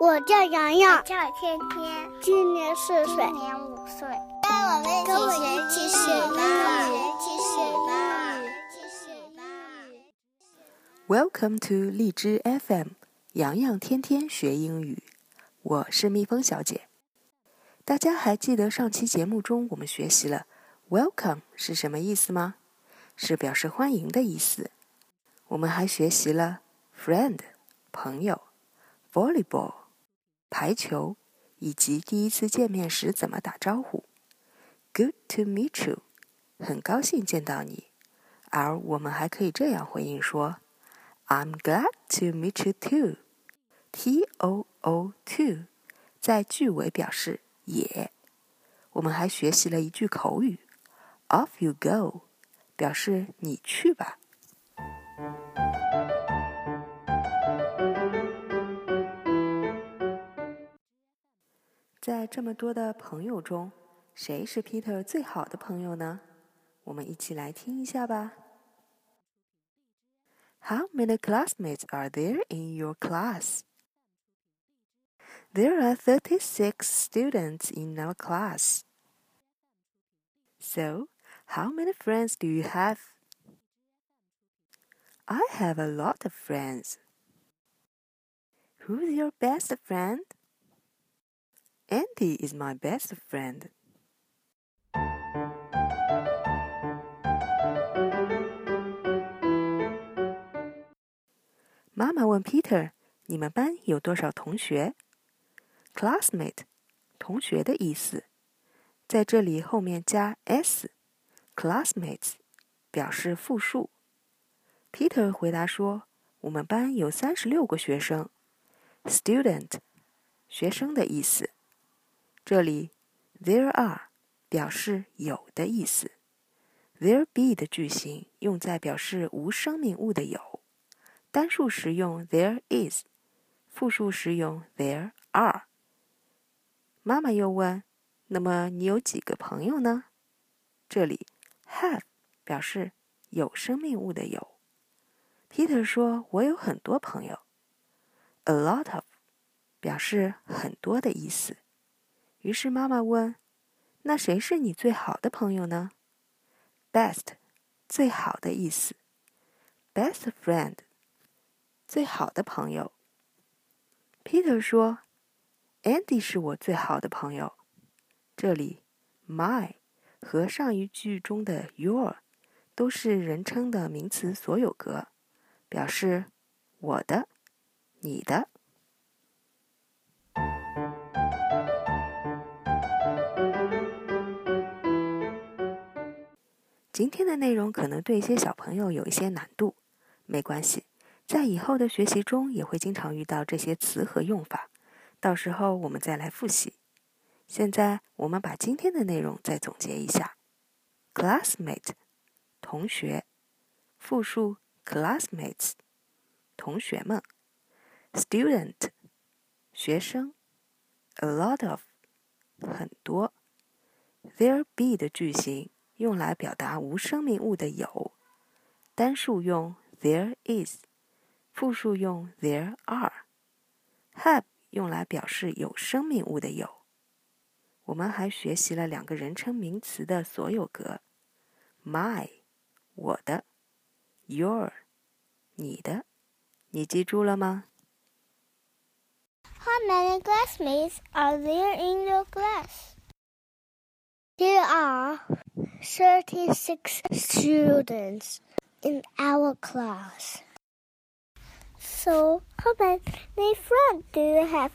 我叫洋洋，叫天天，今年四岁，今年五岁。跟我们一起学英语，一起学英语，一起学英语。Welcome to 荔枝 FM，洋洋天天学英语，我是蜜蜂小姐。大家还记得上期节目中我们学习了 “welcome” 是什么意思吗？是表示欢迎的意思。我们还学习了 “friend” 朋友、“volleyball” 排球，以及第一次见面时怎么打招呼。Good to meet you，很高兴见到你。而我们还可以这样回应说。I'm glad to meet you too. T O O too，在句尾表示也。我们还学习了一句口语，Off you go，表示你去吧。在这么多的朋友中，谁是 Peter 最好的朋友呢？我们一起来听一下吧。How many classmates are there in your class? There are 36 students in our class. So, how many friends do you have? I have a lot of friends. Who's your best friend? Andy is my best friend. 妈妈问 Peter：“ 你们班有多少同学？”Classmate，同学的意思，在这里后面加 s，classmates 表示复数。Peter 回答说：“我们班有三十六个学生。”Student，学生的意思。 ”这里 there are 表示有的意思。There be 的句型用在表示无生命物的有。单数时用 there is，复数时用 there are。妈妈又问：“那么你有几个朋友呢？”这里 have 表示有生命物的有。Peter 说：“我有很多朋友。”A lot of 表示很多的意思。于是妈妈问：“那谁是你最好的朋友呢？”Best 最好的意思。Best friend。最好的朋友，Peter 说：“Andy 是我最好的朋友。”这里，my 和上一句中的 your 都是人称的名词所有格，表示我的、你的。今天的内容可能对一些小朋友有一些难度，没关系。在以后的学习中，也会经常遇到这些词和用法，到时候我们再来复习。现在我们把今天的内容再总结一下：classmate，同学；复数 classmates，同学们；student，学生；a lot of，很多；there be 的句型用来表达无生命物的有，单数用 there is。复数用 there are，have 用来表示有生命物的有。我们还学习了两个人称名词的所有格：my 我的，your 你的。你记住了吗 How many classmates are there in your class? There are thirty-six students in our class. So, how many friends do you have?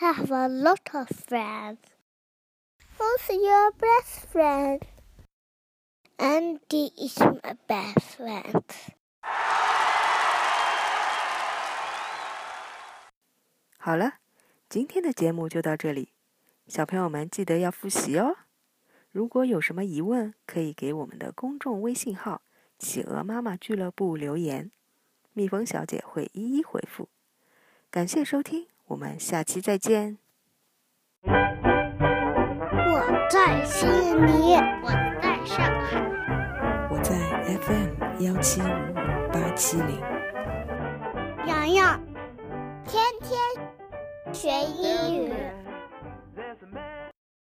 I have a lot of friends. Who's your best friend? Andy is my best friend. 好了，今天的节目就到这里，小朋友们记得要复习哦。 如果有什么疑问，可以给我们的公众微信号“企鹅妈妈俱乐部”留言。蜜蜂小姐会一一回复。感谢收听，我们下期再见。我在悉尼，我在上海。我在 FM 幺七五五八七零。洋洋，天天。天学英语。